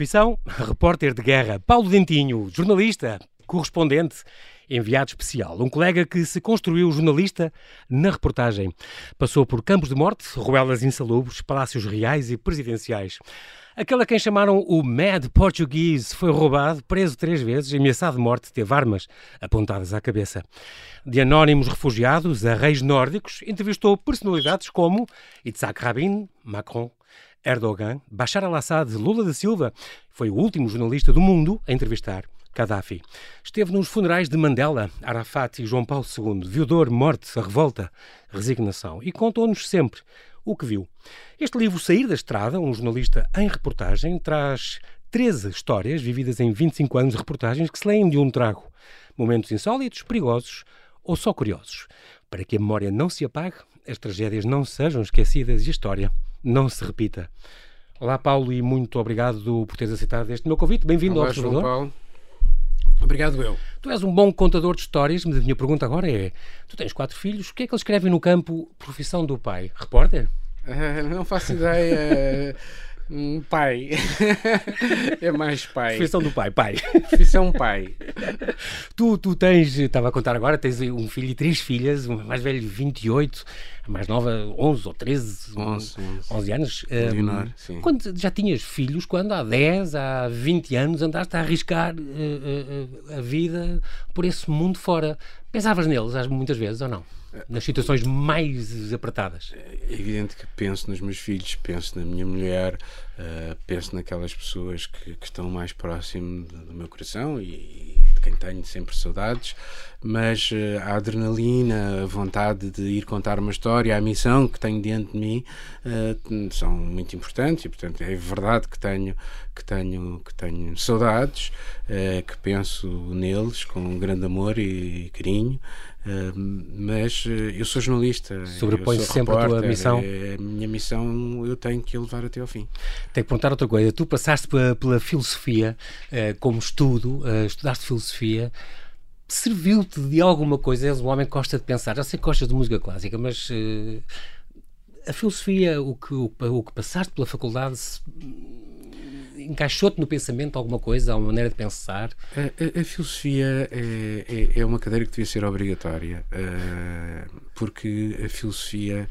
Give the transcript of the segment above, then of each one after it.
profissão, repórter de guerra. Paulo Dentinho, jornalista, correspondente, enviado especial. Um colega que se construiu jornalista na reportagem. Passou por campos de morte, ruelas insalubres, palácios reais e presidenciais. Aquele a quem chamaram o Mad Portuguese foi roubado, preso três vezes, ameaçado de morte, teve armas apontadas à cabeça. De anónimos refugiados a reis nórdicos, entrevistou personalidades como Itzhak Rabin, Macron, Erdogan, Bashar al-Assad, Lula da Silva. Foi o último jornalista do mundo a entrevistar Gaddafi. Esteve nos funerais de Mandela, Arafat e João Paulo II. Viu dor, morte, revolta, resignação. E contou-nos sempre o que viu. Este livro, Sair da Estrada, um jornalista em reportagem, traz 13 histórias vividas em 25 anos de reportagens que se leem de um trago. Momentos insólitos, perigosos ou só curiosos. Para que a memória não se apague, as tragédias não sejam esquecidas e a história não se repita. Olá, Paulo, e muito obrigado por teres aceitado este meu convite. Bem-vindo ao Observador. Paulo. Obrigado eu. Tu és um bom contador de histórias, mas a minha pergunta agora é: tu tens quatro filhos, o que é que eles escrevem no campo profissão do pai? Repórter? Uh, não faço ideia. Um pai. é mais pai. Profissão do pai, pai. Profissão pai. tu, tu tens, estava a contar agora, tens um filho e três filhas, o mais velho 28, a mais nova 11 ou 13, 11, 11. 11 anos. Leonor, um, sim. Quando já tinhas filhos, quando há 10, há 20 anos andaste a arriscar uh, uh, a vida por esse mundo fora. Pensavas neles muitas vezes ou não? nas situações mais apertadas? É evidente que penso nos meus filhos, penso na minha mulher, uh, penso naquelas pessoas que, que, estão mais próximo do meu coração e, de quem tenho sempre saudades, mas uh, a adrenalina, a vontade de ir contar uma história, a missão que tenho diante de mim uh, são muito importantes e, portanto, é verdade que tenho que tenho que tenho saudades, que penso neles com grande amor e carinho mas eh, eu sou jornalista. Sobrepõe-se sempre repórter, a tua missão. É, a minha missão eu tenho que levar até ao fim. Tenho que perguntar outra coisa. Tu passaste pela, pela filosofia uh, como estudo, estudaste filosofia. Serviu-te de alguma coisa? És um homem que gosta de pensar. Já sei que gostas de música clássica, mas a filosofia, o que, o, o que passaste pela faculdade, encaixou-te no pensamento alguma coisa, alguma maneira de pensar? A, a, a filosofia é, é, é, uma cadeira que devia ser obrigatória, uh, porque a filosofia,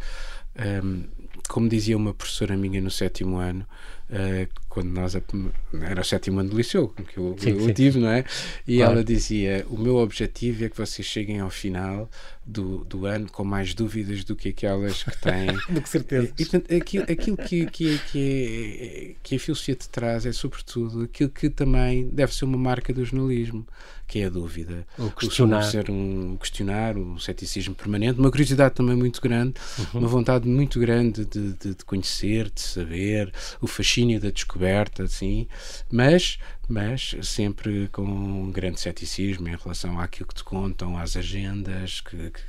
um, ehm, como dizia uma professora minha no sétimo ano, uh, quando nós era o sétimo ano do liceu que eu, sim, eu sim. tive, não é? E claro. ela dizia: O meu objetivo é que vocês cheguem ao final do, do ano com mais dúvidas do que aquelas que têm. do que certeza. E, portanto, aquilo, aquilo que, que, que, é, que a filosofia te traz é, sobretudo, aquilo que também deve ser uma marca do jornalismo, que é a dúvida. O questionar. O ser um questionar, um ceticismo permanente, uma curiosidade também muito grande, uhum. uma vontade muito grande de, de, de conhecer, de saber, o fascínio da descoberta assim, mas, mas sempre com um grande ceticismo em relação àquilo que te contam, às agendas que, que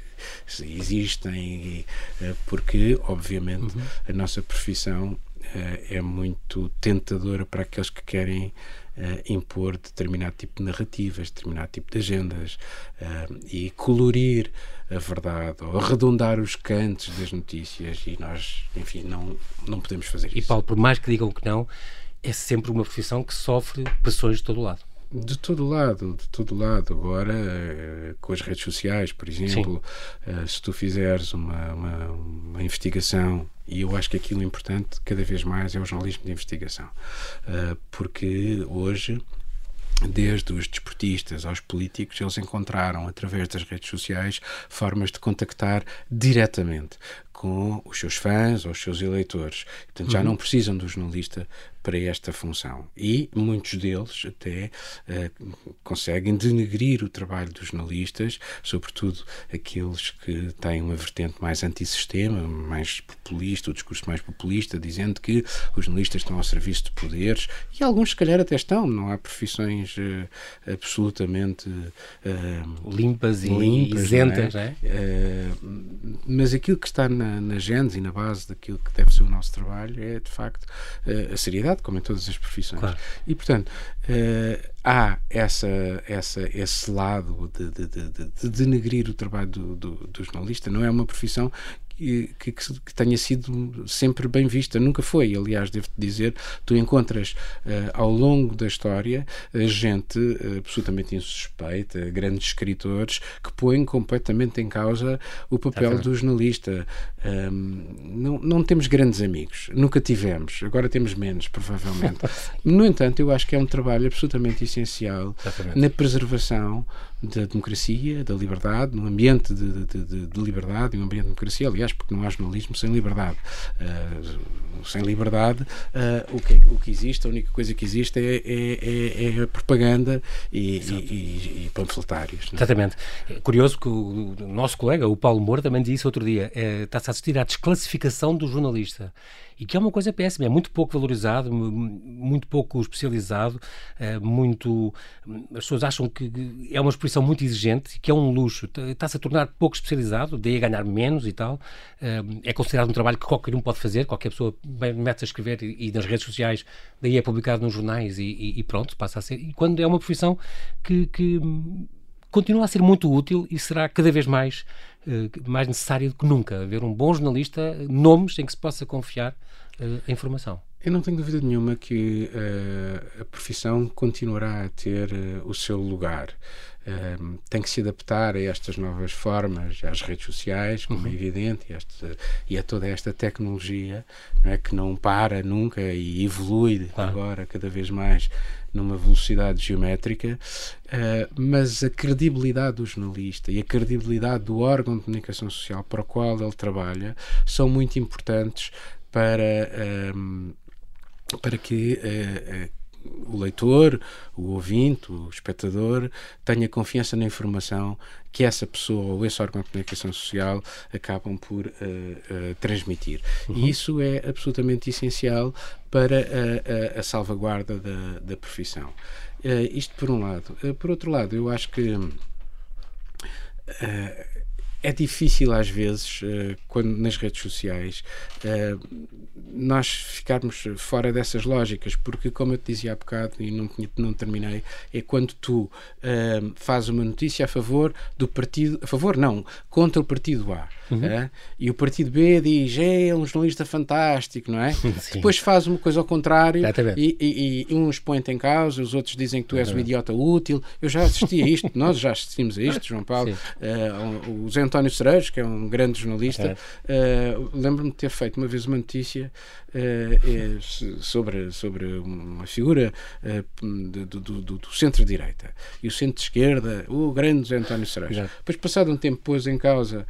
existem, eh, porque, obviamente, uhum. a nossa profissão eh, é muito tentadora para aqueles que querem uh, impor determinado tipo de narrativas, determinado tipo de agendas uh, e colorir a verdade ou arredondar os cantos das notícias e nós, enfim, não, não podemos fazer e, isso. E Paulo, por mais que digam que não, é sempre uma profissão que sofre pressões de todo lado. De todo lado, de todo lado. Agora, eh, com as redes sociais, por exemplo, Sim. se tu fizeres uma, uma, uma, investigação, e eu acho que aquilo importante cada vez mais é o jornalismo de investigação, porque hoje desde os desportistas aos políticos, eles encontraram, através das redes sociais, formas de contactar diretamente com os seus fãs ou os seus eleitores. Portanto, uhum. já não precisam do jornalista para esta função. E muitos deles até uh, conseguem denegrir o trabalho dos jornalistas, sobretudo aqueles que têm uma vertente mais antissistema, mais populista, o discurso mais populista, dizendo que os jornalistas estão ao serviço de poderes, e alguns se calhar até estão, não há profissões uh, absolutamente uh, limpas e limpas, isentas, é? É? mas aquilo que está na, na gênese e na base daquilo que deve ser o nosso trabalho é, de facto, a seriedade como em todas as profissões. Claro. E, portanto, uh, há essa, essa, esse lado de, de, de, de denegrir o trabalho do, do, do, jornalista. Não é uma profissão que, que, que, tenha sido sempre bem vista. Nunca foi. Aliás, devo-te dizer, tu encontras uh, ao longo da história gente uh, absolutamente insuspeita, grandes escritores que põem completamente em causa o papel do jornalista. Um, não, não temos grandes amigos, nunca tivemos, agora temos menos, provavelmente. no entanto, eu acho que é um trabalho absolutamente essencial Exatamente. na preservação da democracia, da liberdade, num ambiente de, de, de, de liberdade, um ambiente de democracia, aliás, porque não há jornalismo sem liberdade. Uh, sem liberdade, uh, o, que, o que existe, a única coisa que existe é, é, é, é propaganda e, e, e, panfletários. É? Exatamente. É curioso que o, nosso colega, o Paulo Moura, também disse outro dia: é, está-se a assistir à desclassificação do jornalista e que é uma coisa péssima, é muito pouco valorizado, muito pouco especializado, eh, muito as pessoas acham que é uma exposição muito exigente, que é um luxo, está-se a tornar pouco especializado, daí a ganhar menos e tal, eh, é considerado um trabalho que qualquer um pode fazer, qualquer pessoa mete a escrever e, nas redes sociais, daí é publicado nos jornais e, e pronto, passa a ser, e quando é uma profissão que, que continua a ser muito útil e será cada vez mais, eh, mais necessário do que nunca. Haver um bom jornalista, nomes em que se possa confiar uh, a informação. Eu não tenho dúvida nenhuma que uh, a profissão continuará a ter uh, o seu lugar. Uh, tem que se adaptar a estas novas formas, às redes sociais, como é uhum. é evidente, e, esta, e, a toda esta tecnologia não é, que não para nunca e evolui agora cada vez mais numa velocidade geométrica, mas a credibilidade do jornalista e a credibilidade do órgão de comunicação social para o qual ele trabalha são muito importantes para, um, ehm, para que uh, o leitor, o ouvinte, o espectador tenha confiança na informação que essa pessoa ou esse órgão de comunicação social acabam por uh, uh, transmitir. Uhum. E isso é absolutamente essencial para a, a, a salvaguarda da, da profissão. Uh, isto por um lado. por outro lado, eu acho que é difícil às vezes, eh, quando nas redes sociais, eh, nós ficarmos fora dessas lógicas, porque, como eu te dizia há bocado e não, não terminei, é quando tu eh, fazes uma notícia a favor do partido, a favor não, contra o partido A. Uhum. É? E o partido B diz é um jornalista fantástico, não é? Sim. Depois faz uma coisa ao contrário e, e, e, uns põem-te em causa, os outros dizem que tu és um idiota útil. Eu já assisti a isto, nós já assistimos a isto, João Paulo. Uh, o Zé António Cerejo, que é um grande jornalista, uh, lembro-me de ter feito uma vez uma notícia uh, sobre, sobre uma figura do, do, do, do centro-direita e o centro-esquerda, o grande Zé António Cerejo. Depois, passado um tempo, pôs em causa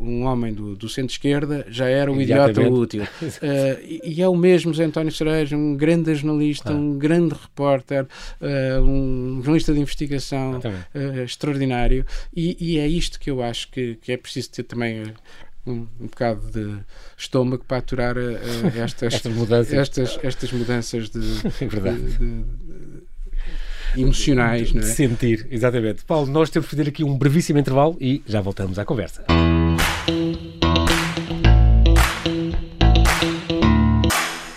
um homem do, do centro-esquerda já era um idiota útil. Uh, e, e, é o mesmo Zé António Cereja, um grande jornalista, um grande repórter, uh, um jornalista de investigação uh, extraordinário. E, e, é isto que eu acho que, que é preciso ter também um, um bocado de estômago para aturar estas, estas, mudanças. Estas, estas mudanças de, é de, de emocionais, não é? Sentir, exatamente. Paulo, nós temos que fazer aqui um brevíssimo intervalo e já voltamos à conversa.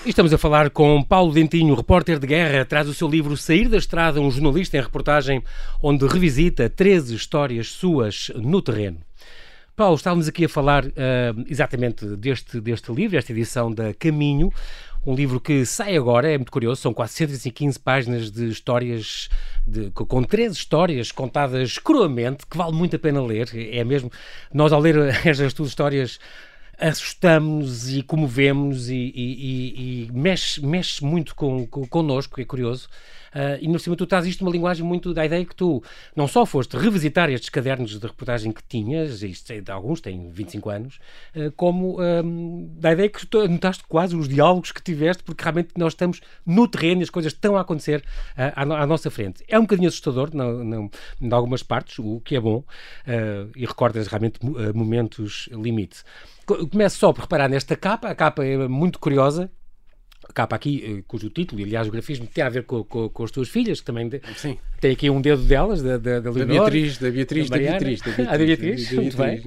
Estamos a falar com Paulo Dentinho, repórter de guerra, traz o seu livro Sair da Estrada, um jornalista em reportagem, onde revisita 13 histórias suas no terreno. Paulo, estávamos aqui a falar uh, exatamente deste, deste livro, esta edição da Caminho, um livro que sai agora, é muito curioso, são quase 115 páginas de histórias, de, com três histórias contadas cruamente, que vale muito a pena ler. É mesmo, nós ao ler estas duas histórias assustamos-nos e comovemos e, e, e, e, mexe, mexe muito com, com, connosco, é curioso. Uh, e no cima tu traz isto uma linguagem muito da ideia que tu não só foste revisitar estes cadernos de reportagem que tinhas, isto, é alguns têm 25 anos, uh, como da ideia que tu notaste quase os diálogos que tiveste, porque realmente nós estamos no terreno e as coisas estão a acontecer uh, à, à, nossa frente. É um bocadinho assustador em algumas partes, o que é bom, e recordas realmente momentos limite. Começo só por reparar nesta capa, a capa é muito curiosa, capa aqui, eh, cujo título, e aliás o grafismo tem a ver com, com, com as tuas filhas, que também de, tem aqui um dedo delas, da, da, da, Beatriz, da Beatriz, da, Beatriz, da Beatriz, ah, da Beatriz, muito bem,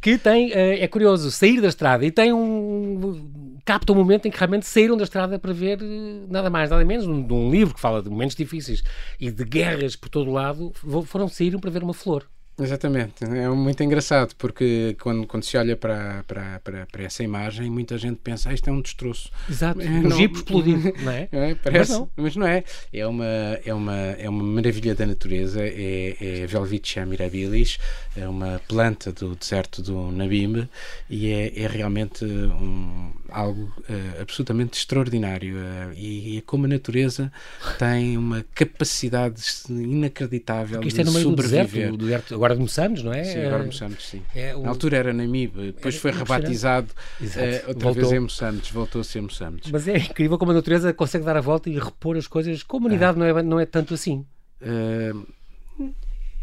que tem, eh, é curioso, sair da estrada e tem um, capta um momento em que realmente saíram da estrada para ver eh, nada mais, nada menos, de um, um livro que fala de momentos difíceis e de guerras por todo o lado, foram, saíram para ver uma flor. Exatamente, é muito engraçado porque quando, quando se olha para, para, para, para essa imagem, muita gente pensa ah, isto é um destroço. Exato, é, um jeep explodido, não é? é parece, mas não. mas não. é. É uma, é, uma, é uma maravilha da natureza, é, é Velvicia mirabilis, é uma planta do deserto do Nabimbe e é, é realmente um, algo uh, absolutamente extraordinário uh, e, e, como a natureza tem uma capacidade inacreditável Porque isto é no meio sobreviver. do deserto, do deserto, agora Moçambique, não é? Sim, agora Moçambique, sim. É o... Na altura era Namibe, depois foi rebatizado uh, outra Voltou. vez em Moçambique, voltou a ser Moçambique. Mas é incrível como a natureza consegue dar a volta e repor as coisas. Com a humanidade não, é, não é tanto assim. Uh,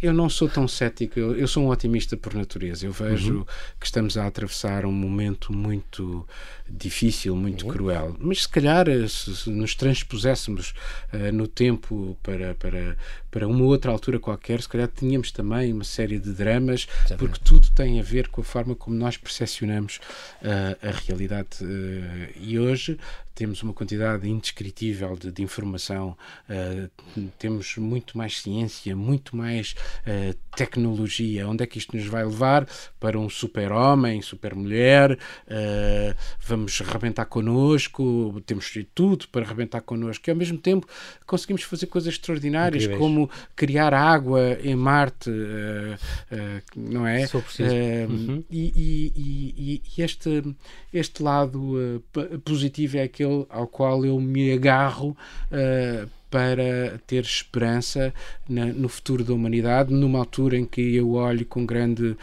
eu não sou tão cético, eu, eu, sou um otimista por natureza. Eu vejo uhum. que estamos a atravessar um momento muito difícil, muito uhum. cruel. Mas se calhar, eh, se, se nos transpuséssemos uh, no tempo para, para, para uma outra altura qualquer, se calhar tínhamos também uma série de dramas, Exatamente. porque tudo tem a ver com a forma como nós percepcionamos uh, a realidade. Uh, e hoje temos uma quantidade indescritível de, de informação, uh, temos muito mais ciência, muito mais uh, tecnologia. Onde é que isto nos vai levar? Para um super-homem, super-mulher? Uh, vamos rebentar connosco? Temos tudo para rebentar connosco. E ao mesmo tempo conseguimos fazer coisas extraordinárias, Incríveis. como criar água em Marte, não é? Sou preciso. Uhum. E, e, e, e, este, este lado positivo é aquele ao qual eu me agarro uh, para ter esperança na, no futuro da humanidade, numa altura em que eu olho com grande uh,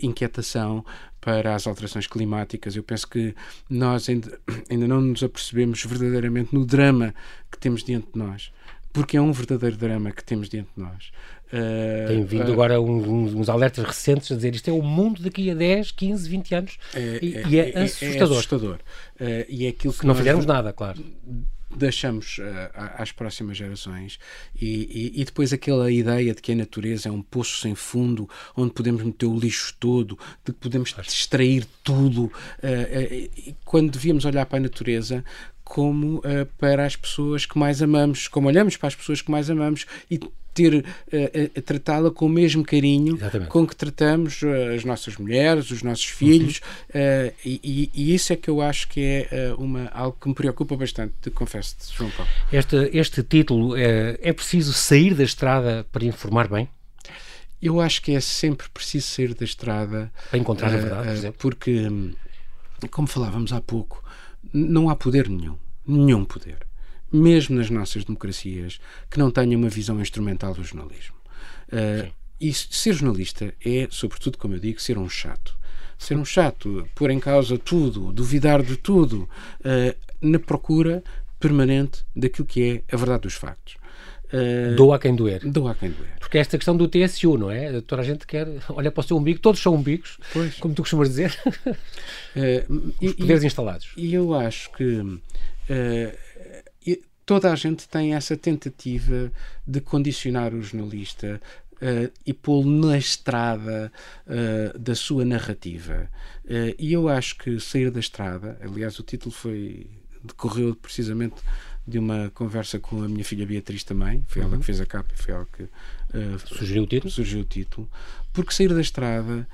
inquietação para as alterações climáticas. Eu penso que nós ainda, ainda não nos apercebemos verdadeiramente no drama que temos diante de nós porque é um verdadeiro drama que temos diante de nós. Uh, Tem vindo uh, agora uns, uns, alertas recentes a dizer isto é o mundo daqui a 10, 15, 20 anos é, e, é, e é, é, assustador. É assustador. Uh, e é aquilo que Se não fizermos nada, claro deixamos às próximas gerações e, e, e, depois aquela ideia de que a natureza é um poço sem fundo onde podemos meter o lixo todo, de que podemos extrair tudo quando devíamos olhar para a natureza como uh, para as pessoas que mais amamos, como olhamos para as pessoas que mais amamos e ter uh, tratá-la com o mesmo carinho Exatamente. com que tratamos as nossas mulheres, os nossos filhos, uhum. uh, e, e, isso é que eu acho que é uma, algo que me preocupa bastante, te confesso, João Paulo. Este, este título, é, é preciso sair da estrada para informar bem? Eu acho que é sempre preciso sair da estrada para encontrar a verdade, por exemplo. porque, como falávamos há pouco, não há poder nenhum, nenhum poder mesmo nas nossas democracias, que não tenham uma visão instrumental do jornalismo. Uh, e ser jornalista é, sobretudo, como eu digo, ser um chato. Ser um chato, pôr em causa tudo, duvidar de tudo, uh, na procura permanente daquilo que é a verdade dos factos. Uh, doa a quem doer. Doa a quem doer. Porque é esta questão do TSU, não é? Toda a gente quer, olha para o seu umbigo, todos são umbigos, pois. como tu costumas dizer. Uh, Os poderes e, instalados. E eu acho que uh, toda a gente tem essa tentativa de condicionar o jornalista uh, e pô-lo na estrada uh, da sua narrativa. Uh, e eu acho que sair da estrada, aliás, o título foi decorreu precisamente de uma conversa com a minha filha Beatriz também, foi uhum. ela que fez a capa, foi ela que sugeriu o título. O título, porque sair da estrada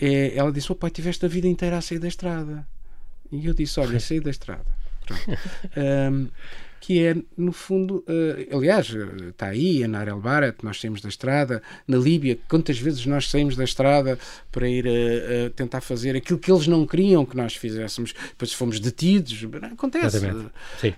é, ela disse: "O oh, pai, tiveste a vida inteira a sair da estrada." E eu disse: "Olha, sair da estrada." um, que é, no fundo, uh, aliás, está aí, a Nar El Barat, nós saímos da estrada, na Líbia, quantas vezes nós saímos da estrada para ir a, a tentar fazer aquilo que eles não queriam que nós fizéssemos, depois fomos detidos, acontece. Exatamente. Sim.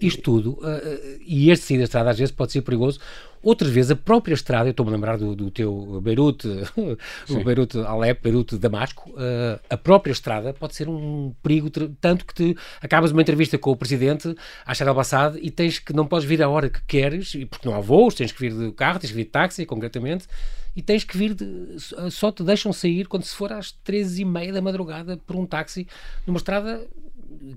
Isto tudo, uh, e este sim da estrada às vezes pode ser perigoso, Outras vezes, a própria estrada, eu estou-me a lembrar do, do teu Beirute, o Beirute Alep, Beirute Damasco, uh, a própria estrada pode ser um perigo, tanto que te acabas uma entrevista com o presidente, Achar al-Bassad, e tens que, não podes vir a hora que queres, porque não há voos, tens que vir de carro, tens que vir de táxi, concretamente, e tens que vir, de, só te deixam sair quando se for às três e meia da madrugada por um táxi, numa estrada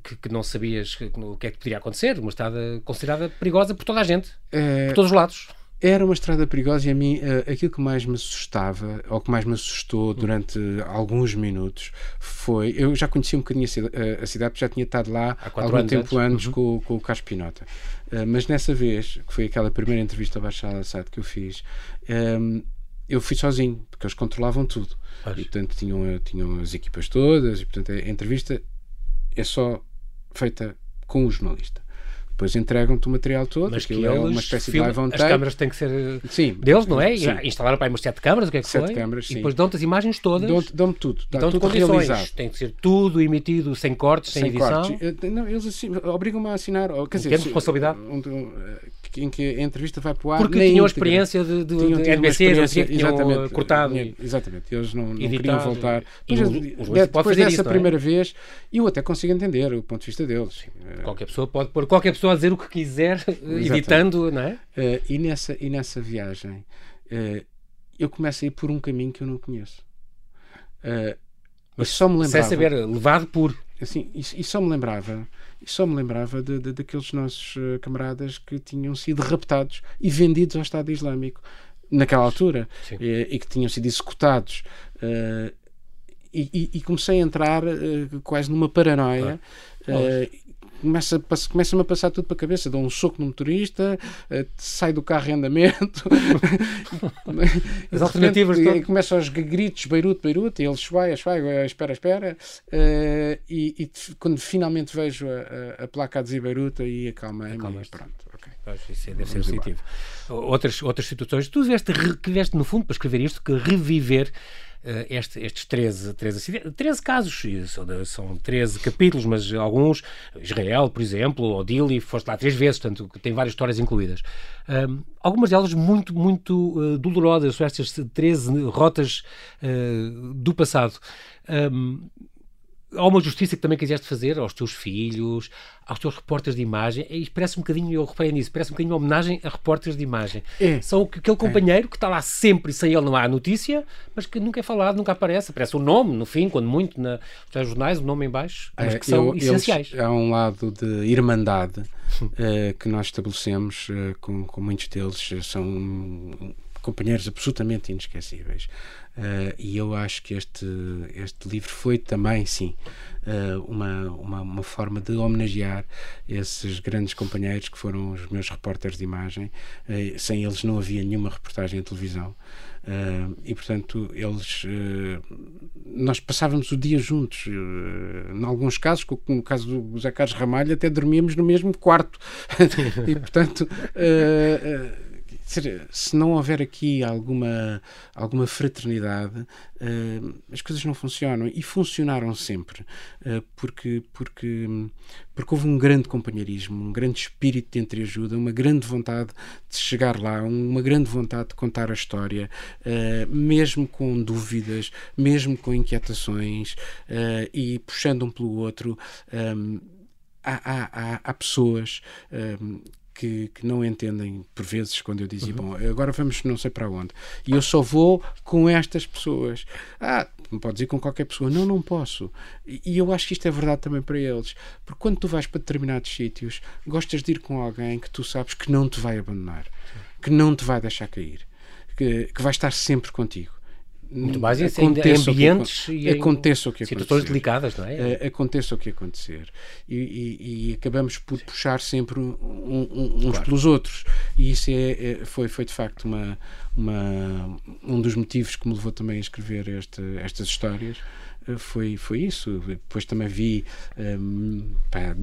que, que, não sabias o que é que poderia acontecer, uma estrada considerada perigosa por toda a gente, é... por todos os lados. Era uma estrada perigosa e a mim uh, aquilo que mais me assustava, ou que mais me assustou durante alguns minutos, foi. Eu já conhecia um bocadinho a, cidade, porque já tinha estado lá há algum anos tempo antes, uhum. com, com o Carlos Pinota. Mas nessa vez, que foi aquela primeira entrevista ao Baixada Assad que eu fiz, um, ehm, eu fui sozinho, porque eles controlavam tudo. E portanto tinham, tinham as equipas todas, e portanto a entrevista é só feita com o jornalista. Depois entregam-te o material todo, Mas que é uma espécie de live on tape. As câmaras têm que ser sim, deles, não é? Sim. Instalaram para aí umas sete câmaras, o que é que sete foi? Câmaras, e depois dão-te as imagens todas. Dão-me tudo. Dá tudo condições. Realizado. Tem que ser tudo emitido sem cortes, sem, sem edição. Cortes. Eh, não, eles obrigam-me a assinar. Quer dizer, responsabilidade? Um, um, em que a entrevista vai para o ar. Porque tinham experiência de, de, tinham, NBC, não tinham exatamente, cortado. Exatamente, eles não, não queriam voltar. Depois, depois dessa isso, é? primeira é? vez, eu até consigo entender o ponto de vista deles. Qualquer pessoa pode pôr qualquer pessoa a dizer o que quiser, exatamente. editando, não é? Uh, e, nessa, e nessa viagem, uh, eu começo a ir por um caminho que eu não conheço. Uh, Mas só me lembrava. Sem saber, levado por. Assim, e, só me lembrava só me lembrava de, de, daqueles nossos uh, camaradas que tinham sido raptados e vendidos ao Estado Islâmico naquela altura e, e, que tinham sido executados. Uh, e, e, comecei a entrar uh, quase numa paranoia. Uh, começa-me a passar tudo para a cabeça. Dou um soco no motorista, uh, sai do carro em andamento. As alternativas repente, Começam os gritos Beirute, Beirute, e eles vai, vai, espera, espera. Uh, e, e, quando finalmente vejo a, a, a placa a dizer Beirute, aí acalmei-me e pronto. Okay. Isso deve ser positivo. Outras, outras situações. Tu tiveste, tiveste, no fundo, para escrever isto, que reviver este, estes 13, 13, 13 casos, são, são 13 capítulos, mas alguns, Israel, por exemplo, ou Dili, foste lá três vezes, portanto, tem várias histórias incluídas. Um, algumas delas muito, muito uh, dolorosas, são estas 13 rotas uh, do passado. Um, há uma justiça que também quiseste fazer aos teus filhos, aos teus repórteres de imagem, e parece um bocadinho, eu reparei nisso, parece um bocadinho uma homenagem a repórteres de imagem. É. São aquele companheiro é. que está lá sempre, sem ele não há notícia, mas que nunca é falado, nunca aparece. Aparece o nome, no fim, quando muito, na, nos jornais, o nome em baixo, mas é, que são eu, essenciais. Há um lado de irmandade uh, que nós estabelecemos uh, com, com muitos deles, são companheiros absolutamente inesquecíveis. Uh, e eu acho que este, este livro foi também, sim, uh, uma, uma, uma, forma de homenagear esses grandes companheiros que foram os meus repórteres de imagem. Uh, sem eles não havia nenhuma reportagem em televisão. e portanto, eles. nós passávamos o dia juntos. em alguns casos, como no caso do José Carlos Ramalho, até dormíamos no mesmo quarto. e portanto dizer, se não houver aqui alguma, alguma fraternidade, uh, as coisas não funcionam. E funcionaram sempre, uh, porque, porque, porque houve um grande companheirismo, um grande espírito de entreajuda, uma grande vontade de chegar lá, uma grande vontade de contar a história, uh, mesmo com dúvidas, mesmo com inquietações, e puxando um pelo outro. Um, há, há, há, pessoas um, que, que, não entendem, por vezes, quando eu dizia, uhum. bom, agora vamos não sei para onde. E eu só vou com estas pessoas. Ah, podes ir com qualquer pessoa. Não, não posso. E, e eu acho que isto é verdade também para eles. Porque quando tu vais para determinados sítios, gostas de ir com alguém que tu sabes que não te vai abandonar, que não te vai deixar cair, que, que vai estar sempre contigo. Muito mais em, em ambientes o que, e aconteça o que situações delicadas, não é? é? Aconteça o que acontecer. E, e, e acabamos por Sim. puxar sempre um, um, uns claro. pelos outros. E isso é, é, foi, foi de facto uma, uma, um dos motivos que me levou também a escrever estas histórias. Eh, foi, foi isso. Depois também vi um, pá,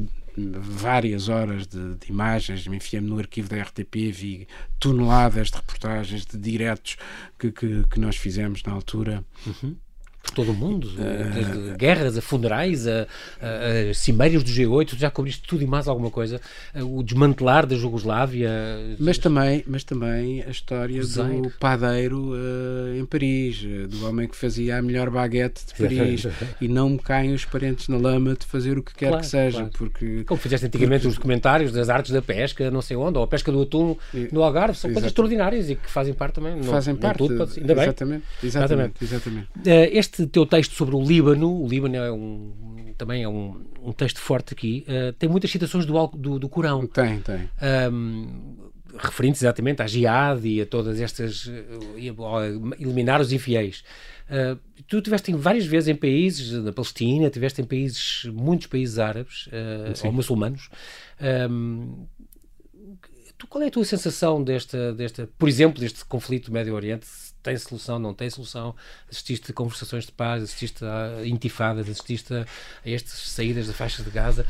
várias horas de, de imagens, me enfiei-me no arquivo da RTP, vi toneladas de reportagens, de diretos que, que, que nós fizemos na altura. Uhum por todo o mundo, desde guerras a funerais, a, a, a cimeiros do G8, já cobriste tudo e mais alguma coisa, o desmantelar da Jugoslávia. Mas também, mas também a história do padeiro uh, em Paris, eh, do homem que fazia a melhor baguete de Paris e não me caem os parentes na lama de fazer o que quer claro, que seja. Claro. Porque, Como fizeste antigamente porque... os documentários das artes da pesca, não sei onde, ou a pesca do atum no Algarve, são coisas extraordinárias e que fazem parte também. Fazem não, parte, tudo, ainda bem. Exatamente, exatamente. exatamente. Uh, este este teu texto sobre o Líbano, o Líbano é um, também é um, um texto forte aqui, uh, tem muitas citações do, do, do Corão. Tem, tem. Um, referentes exatamente à jihad e a todas estas, a eliminar os infiéis. Uh, tu estiveste várias vezes em países, na Palestina, estiveste em países, muitos países árabes uh, ou muçulmanos. Um, tu, qual é a tua sensação desta, desta, por exemplo, deste conflito do Médio Oriente? Tem solução, não tem solução? Assististe a conversações de paz, assististe a intifadas, assististe a, a estas saídas da faixa de Gaza.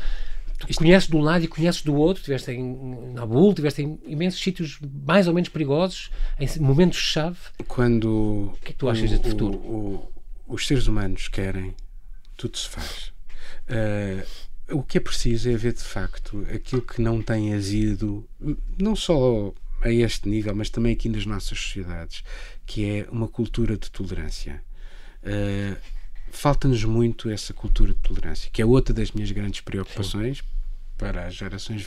Tu conheces de um lado e conheces do outro, estiveste em Nabul, estiveste em imensos sítios mais ou menos perigosos, em momentos-chave. Quando. O que é que tu achas deste futuro? O, o, os seres humanos querem, tudo se faz. Uh, o que é preciso é ver de facto aquilo que não tem azido, não só a este nível, mas também aqui nas nossas sociedades, que é uma cultura de tolerância. Uh, falta-nos muito essa cultura de tolerância, que é outra das minhas grandes preocupações. Sim para as gerações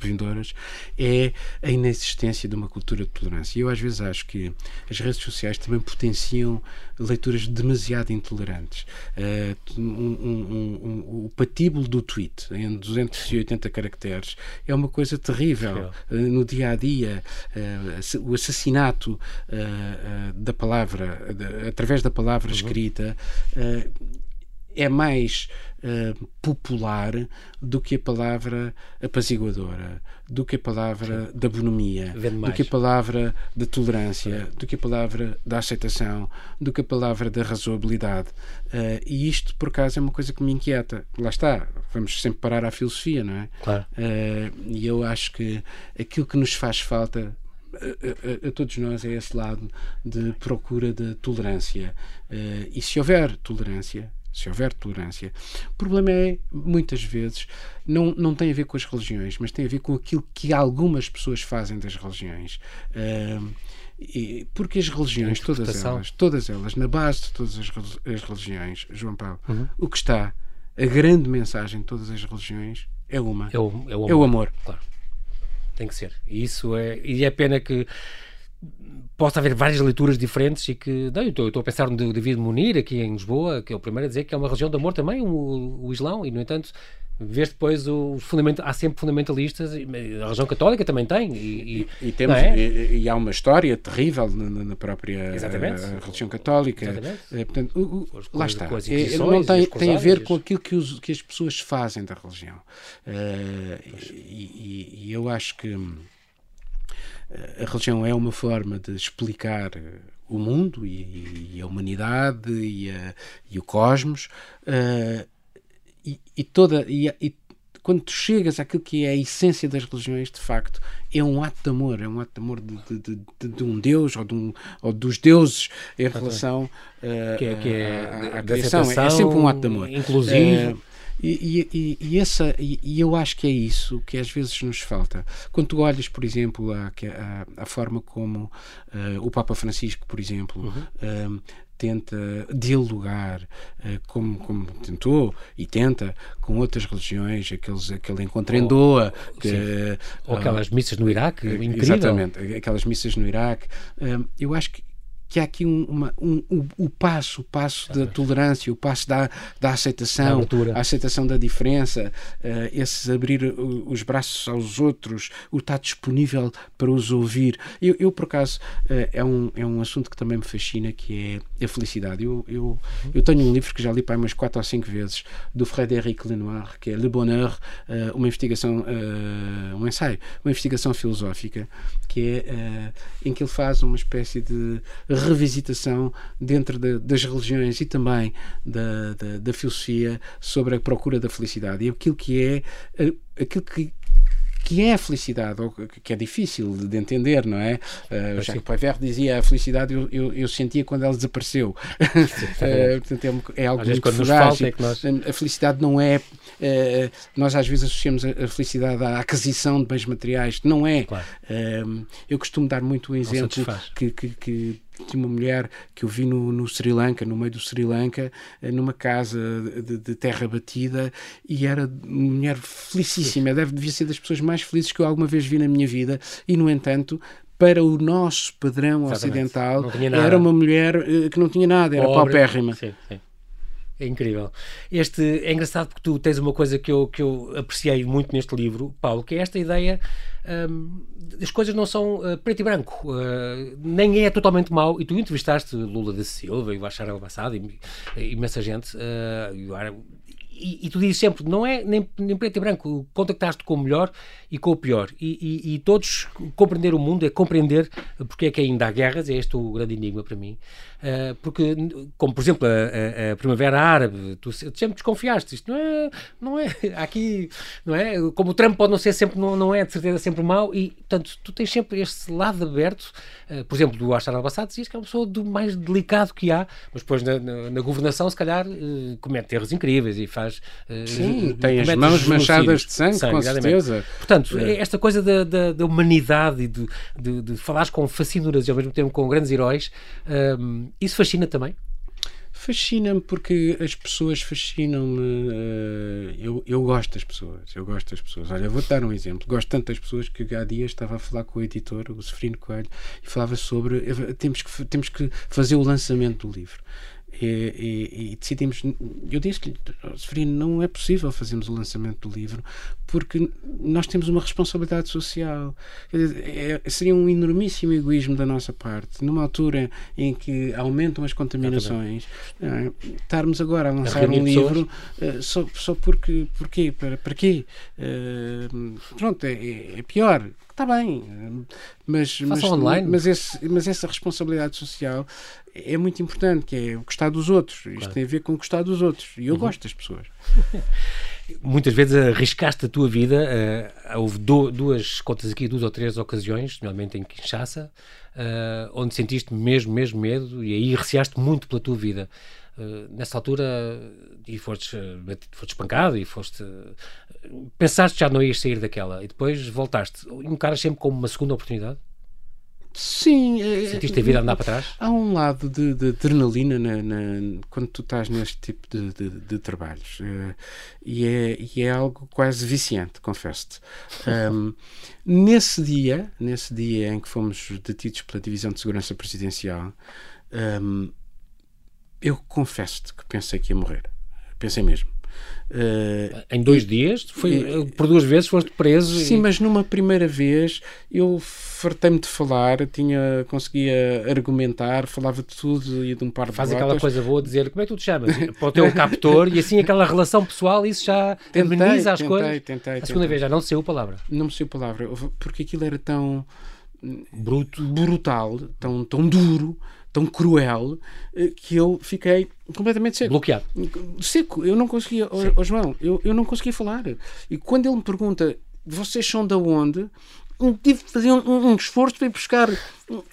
vindouras é a inexistência de uma cultura de tolerância. Eu às vezes acho que as redes sociais também potenciam leituras demasiado intolerantes. Uh, um, um, um, o patíbulo do tweet em 280 caracteres é uma coisa terrível. Uh, no dia a dia, uh, o assassinato da palavra, de, através da palavra uhum. escrita, é mais uh, popular do que a palavra apaziguadora, do que a palavra Sim. da bonomia, do que a palavra da tolerância, do que a palavra da aceitação, do que a palavra da razoabilidade. Uh, e isto, por acaso, é uma coisa que me inquieta. Lá está, vamos sempre parar à filosofia, não é? Claro. Uh, e eu acho que aquilo que nos faz falta a, a, a, todos nós é esse lado de procura de tolerância. Uh, e se houver tolerância, se houver tolerância. O problema é, muitas vezes, não, não tem a ver com as religiões, mas tem a ver com aquilo que algumas pessoas fazem das religiões. Uh, e, porque as religiões, todas elas, todas elas, na base de todas as, as religiões, João Paulo, uhum. o que está, a grande mensagem de todas as religiões é uma. É o, é o amor. É o amor. Claro. Tem que ser. E isso é. E é pena que possa haver várias leituras diferentes e que não, eu, estou, a pensar no David Munir aqui em Lisboa, que é o primeiro a dizer que é uma religião de amor também, o, o Islão, e no entanto vês depois os fundament... há sempre fundamentalistas, a religião católica também tem. E, e, e temos, é? e, e, há uma história terrível na, na própria Exatamente. A, religião católica. Exatamente. É, portanto, o, o, lá está. É, não tem, tem a ver com aquilo que, os, que as pessoas fazem da religião. Uh, e, eu acho que a religião é uma forma de explicar o mundo e, e a humanidade e, a, e o cosmos uh, e, e, toda e, e, quando tu chegas àquilo que é a essência das religiões de facto é um ato de amor é um ato de amor de, de, de, de um Deus ou, de um, ou dos deuses em relação uh, que é, que é, à, à criação. É, é, sempre um ato de amor. inclusive. Uh, e, e, e, essa, e, e, eu acho que é isso que às vezes nos falta. Quando tu olhas, por exemplo, a, a, a forma como uh, o Papa Francisco, por exemplo, uhum. uh, tenta dialogar uh, como, como tentou e tenta com outras religiões, aqueles, aquele encontro em Doha. Que, Ou aquelas missas no Iraque, incrível. Exatamente, aquelas missas no Iraque. eu acho que que há aqui um, uma, um, um, o passo, o passo da tolerância, o passo da, da aceitação, a aceitação da diferença, uh, esse abrir os braços aos outros, o estar disponível para os ouvir. Eu, eu por acaso, uh, é, um, é um assunto que também me fascina, que é a felicidade. Eu, eu, eu tenho um livro que já li para umas quatro ou cinco vezes, do Frédéric Lenoir, que é Le Bonheur, uh, uma investigação, um ensaio, uma investigação filosófica, que é em que ele faz uma espécie de revisitação dentro de, das religiões e também da, da, da, filosofia sobre a procura da felicidade e aquilo que é eh, aquilo que que é a felicidade, que é difícil de entender, não é? Uh, Jacques Prévert dizia a felicidade eu, eu, eu, sentia quando ela desapareceu. uh, portanto, é, é algo às muito frágil. É nós... A felicidade não é. Uh, nós às vezes associamos a, felicidade à aquisição de bens materiais. Não é. Claro. eu costumo dar muito um exemplo que, que, que de uma mulher que eu vi no, no, Sri Lanka, no meio do Sri Lanka, eh, numa casa de, de terra batida, e era uma mulher felicíssima. Deve, devia ser das pessoas mais felizes que eu alguma vez vi na minha vida, e no entanto, para o nosso padrão Exatamente. ocidental, era uma mulher uh, que não tinha nada, era Pobre. paupérrima. Sim, sim. É incrível. Este é engraçado porque tu tens uma coisa que eu, que eu apreciei muito neste livro, Paulo, que é esta ideia. Um, as coisas não são uh, preto e branco, uh, nem é totalmente mau. E tu entrevistaste Lula da Silva e o Bachar el-Assad e, e imensa gente, uh, e, e, tu dizes sempre, não é nem, nem preto e branco, contactaste com o melhor e com o pior. E, e, e, todos compreender o mundo é compreender porque é que ainda há guerras, é este o grande enigma para mim. Uh, porque, como por exemplo a, a, a, Primavera Árabe, tu sempre desconfiaste, isto não é, não é, aqui, não é? Como o Trump pode não ser sempre, não, não é de certeza sempre mau, e portanto tu tens sempre este lado aberto, uh, por exemplo, do Bashar al-Assad, dizias que é uma pessoa do mais delicado que há, mas depois na, na, na governação, se calhar, uh, comete erros incríveis e faz. Sim, tem as mãos manchadas de sangue, sangue com certeza. Portanto, é. esta coisa da, da, da humanidade e de, de, de falar com fascinuras e ao mesmo tempo com grandes heróis, um, isso fascina também? Fascina-me porque as pessoas fascinam-me. Uh, eu, eu gosto das pessoas. Eu gosto das pessoas. Olha, vou-te dar um exemplo. Gosto tanto das pessoas que há dias estava a falar com o editor, o Sofrino Coelho, e falava sobre. Eh, temos que, temos que fazer o lançamento do livro. E, e, e, decidimos. Eu disse-lhe, Severino, não é possível fazermos o lançamento do livro porque nós temos uma responsabilidade social. É, seria um enormíssimo egoísmo da nossa parte, numa altura em que aumentam as contaminações, é, estarmos agora a lançar um livro uh, só, só porque. Porquê? Para, para quê? Uh, pronto, é, é pior. Está bem, mas, mas, online. Mas, esse, mas essa responsabilidade social é muito importante, que é o gostar dos outros. Isto claro. tem a ver com o gostar dos outros. E eu uhum. gosto das pessoas. Muitas vezes arriscaste a tua vida. Uh, houve do, duas, contas aqui, duas ou três ocasiões, normalmente em Kinshasa, uh, onde sentiste mesmo, mesmo medo e aí receaste muito pela tua vida. Uh, nessa altura, e foste, foste espancado e foste pensaste que já não ias sair daquela e depois voltaste. Encaras sempre como uma segunda oportunidade? Sim. É, Sentiste a vida andar para trás? Há um lado de, de adrenalina na, na, quando tu estás neste tipo de, de, de trabalhos uh, e, é, e é algo quase viciante, confesso-te. Um, nesse dia, nesse dia em que fomos detidos pela Divisão de Segurança Presidencial, um, eu confesso-te que pensei que ia morrer. Pensei mesmo. Uh, em dois dias? Foi, e, por duas vezes foste preso? Sim, e... mas numa primeira vez eu fartei-me de falar, tinha, conseguia argumentar, falava de tudo e de um par de Faz aquela coisa boa de dizer como é que tu te chamas? Para o teu captor e assim aquela relação pessoal, isso já tentei, ameniza as tentei, coisas. Tentei, tentei, a segunda vez já não saiu palavra. Não me saiu palavra, porque aquilo era tão bruto, brutal, tão, tão duro tão cruel eh, que eu fiquei completamente seco. Bloqueado. Seco. Eu não conseguia, oh, oh, João, eu, eu não conseguia falar. E quando ele me pergunta, vocês são da onde? tive de fazer um, um, esforço para ir buscar uh,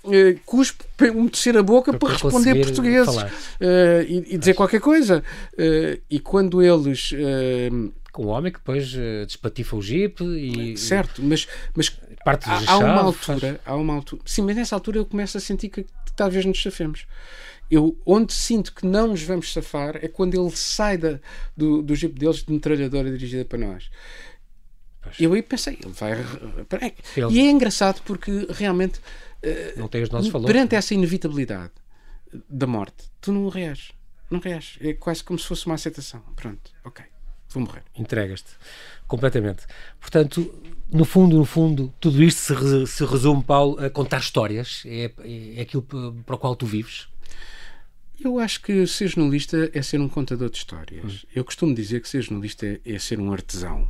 cuspo, para umedecer a boca para, para responder portugueses uh, e, e, dizer qualquer coisa. Uh, e quando eles. Com o homem que depois despatifa o jeep e. Certo, mas, mas parte há, há uma altura, faz... há uma altura. Sim, mas nessa altura eu começo a sentir que talvez nos safemos. Eu, onde sinto que não nos vamos safar é quando ele sai da, do, do jeep deles de metralhadora dirigida para nós. Pois. Eu aí pensei, ele vai. Ele... E é engraçado porque realmente. Eh, não tem os nossos valores. Perante essa inevitabilidade da morte, tu não reages. Não reages. É quase como se fosse uma aceitação. Pronto, ok, vou morrer. Entregas-te completamente. Portanto, no fundo, no fundo, tudo isto se, se resume, Paulo, a contar histórias. É, é aquilo para o qual tu vives? Eu acho que ser jornalista é ser um contador de histórias. Hum. Eu costumo dizer que ser jornalista é, é, ser um artesão,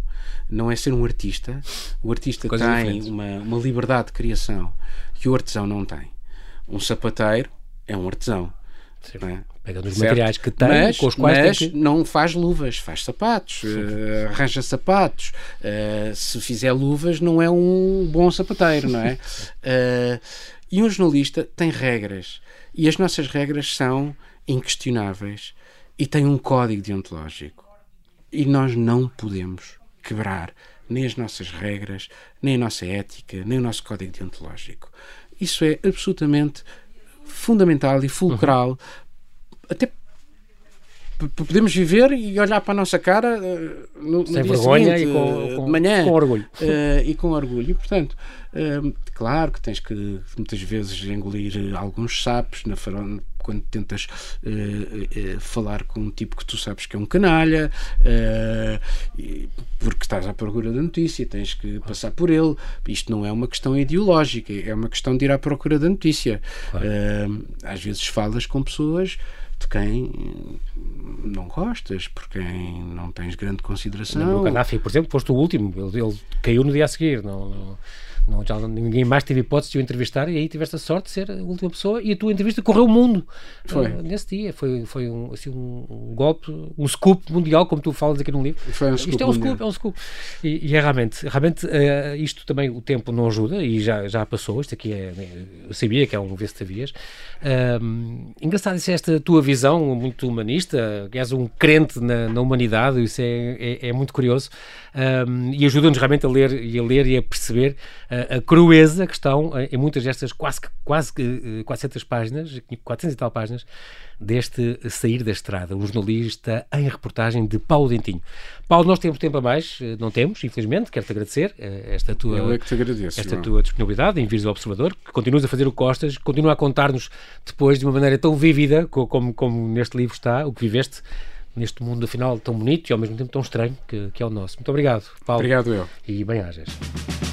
não é ser um artista. O artista Coisa tem uma, uma liberdade de criação que o artesão não tem. Um sapateiro é um artesão. É? Pega nos certo? materiais que tem, mas, com os quais mas tem que... não faz luvas, faz sapatos, uh, arranja sapatos. Uh, se fizer luvas, não é um bom sapateiro, não é? Uh, e um jornalista tem regras. E as nossas regras são inquestionáveis e têm um código deontológico. E nós não podemos quebrar nem as nossas regras, nem a nossa ética, nem o nosso código deontológico. Isso é absolutamente fundamental e fulcral, uhum. Até podemos viver e olhar para a nossa cara uh, no, Sem no vergonha seguinte, e com, com, de manhã com orgulho. Uh, e com orgulho. E, portanto, uh, claro que tens que muitas vezes engolir alguns sapos na quando tentas falar com um tipo que tu sabes que é um canalha, porque estás à procura da notícia, tens que passar por ele. Isto não é uma questão ideológica, é uma questão de ir à procura da notícia. Claro. às vezes falas com pessoas de quem não gostas, por quem não tens grande consideração. O Gaddafi, por exemplo, foste o último, ele, ele caiu no dia a seguir. Não, não não, já, ninguém mais teve hipótese de o entrevistar e aí tiveste a sorte de ser a última pessoa e a tua entrevista correu o mundo foi. Uh, nesse dia. Foi, foi um, assim, um, golpe, um scoop mundial, como tu falas aqui no livro. Foi um scoop isto é um scoop, é um scoop. E, e é realmente, realmente uh, isto também o tempo não ajuda e já, já passou. Isto aqui é, eu sabia que é um vê-se-te-vias. Uh, engraçado, isso é esta tua visão muito humanista, és um crente na, na humanidade, isso é, é, é muito curioso e ajuda-nos realmente a ler e a ler e a perceber a, a crueza que estão em muitas destas quase, quase 400 eh, páginas, 400 e tal páginas, deste Sair da Estrada, um jornalista em reportagem de Paulo Dentinho. Paulo, nós temos tempo a mais, eh, não temos, infelizmente, quero-te agradecer eh, esta tua, Eu é que te agradeço, esta tua disponibilidade em vires ao Observador, que continuas a fazer o Costas, continua a contar-nos depois de uma maneira tão vívida como, como, como neste livro está, o que viveste neste mundo, afinal, tão bonito e ao mesmo tempo tão estranho que, que é o nosso. Muito obrigado, Paulo. Obrigado, eu. E bem-ajas.